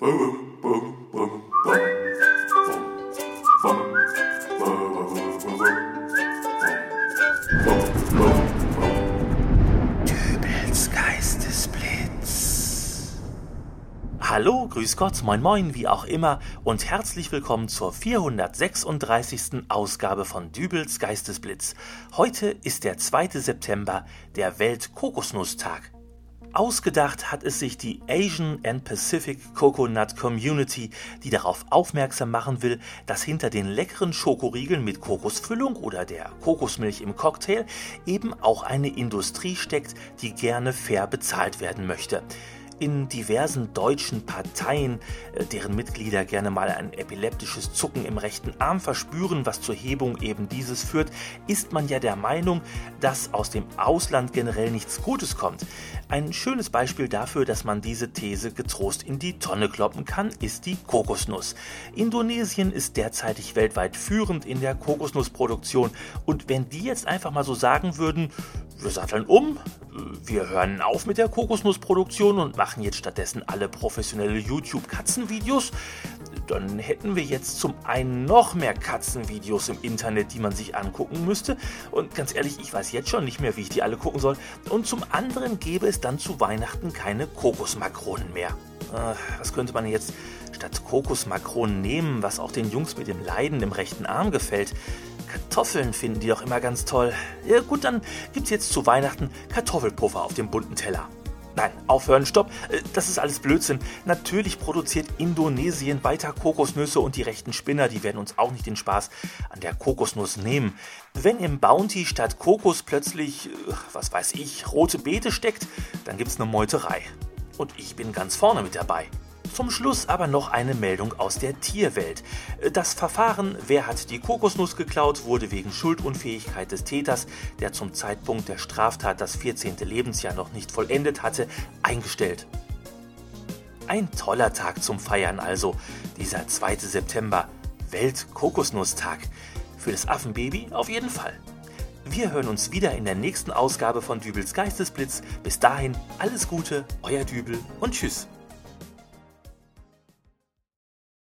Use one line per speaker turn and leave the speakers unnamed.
Hallo, grüß Gott, moin moin, wie auch immer und herzlich willkommen zur 436. Ausgabe von Dübels Geistesblitz. Heute ist der 2. September, der Welt-Kokosnusstag. Ausgedacht hat es sich die Asian and Pacific Coconut Community, die darauf aufmerksam machen will, dass hinter den leckeren Schokoriegeln mit Kokosfüllung oder der Kokosmilch im Cocktail eben auch eine Industrie steckt, die gerne fair bezahlt werden möchte in diversen deutschen Parteien, äh, deren Mitglieder gerne mal ein epileptisches Zucken im rechten Arm verspüren, was zur Hebung eben dieses führt, ist man ja der Meinung, dass aus dem Ausland generell nichts Gutes kommt. Ein schönes Beispiel dafür, dass man diese These getrost in die Tonne kloppen kann, ist die Kokosnuss. Indonesien ist derzeitig weltweit führend in der Kokosnussproduktion und wenn die jetzt einfach mal so sagen würden, wir satteln um, wir hören auf mit der Kokosnussproduktion und machen jetzt stattdessen alle professionelle YouTube-Katzenvideos, dann hätten wir jetzt zum einen noch mehr Katzenvideos im Internet, die man sich angucken müsste. Und ganz ehrlich, ich weiß jetzt schon nicht mehr, wie ich die alle gucken soll. Und zum anderen gäbe es dann zu Weihnachten keine Kokosmakronen mehr. Äh, was könnte man jetzt statt Kokosmakronen nehmen, was auch den Jungs mit dem Leiden im rechten Arm gefällt? Kartoffeln finden die doch immer ganz toll. Ja gut, dann gibt's jetzt zu Weihnachten Kartoffelpuffer auf dem bunten Teller. Nein, aufhören, stopp. Äh, das ist alles Blödsinn. Natürlich produziert Indonesien weiter Kokosnüsse und die rechten Spinner, die werden uns auch nicht den Spaß an der Kokosnuss nehmen. Wenn im Bounty statt Kokos plötzlich, äh, was weiß ich, rote Beete steckt, dann gibt's eine Meuterei. Und ich bin ganz vorne mit dabei. Zum Schluss aber noch eine Meldung aus der Tierwelt. Das Verfahren Wer hat die Kokosnuss geklaut wurde wegen Schuldunfähigkeit des Täters, der zum Zeitpunkt der Straftat das 14. Lebensjahr noch nicht vollendet hatte, eingestellt. Ein toller Tag zum Feiern also, dieser 2. September, Welt-Kokosnusstag. Für das Affenbaby auf jeden Fall. Wir hören uns wieder in der nächsten Ausgabe von Dübels Geistesblitz. Bis dahin alles Gute, euer Dübel und tschüss.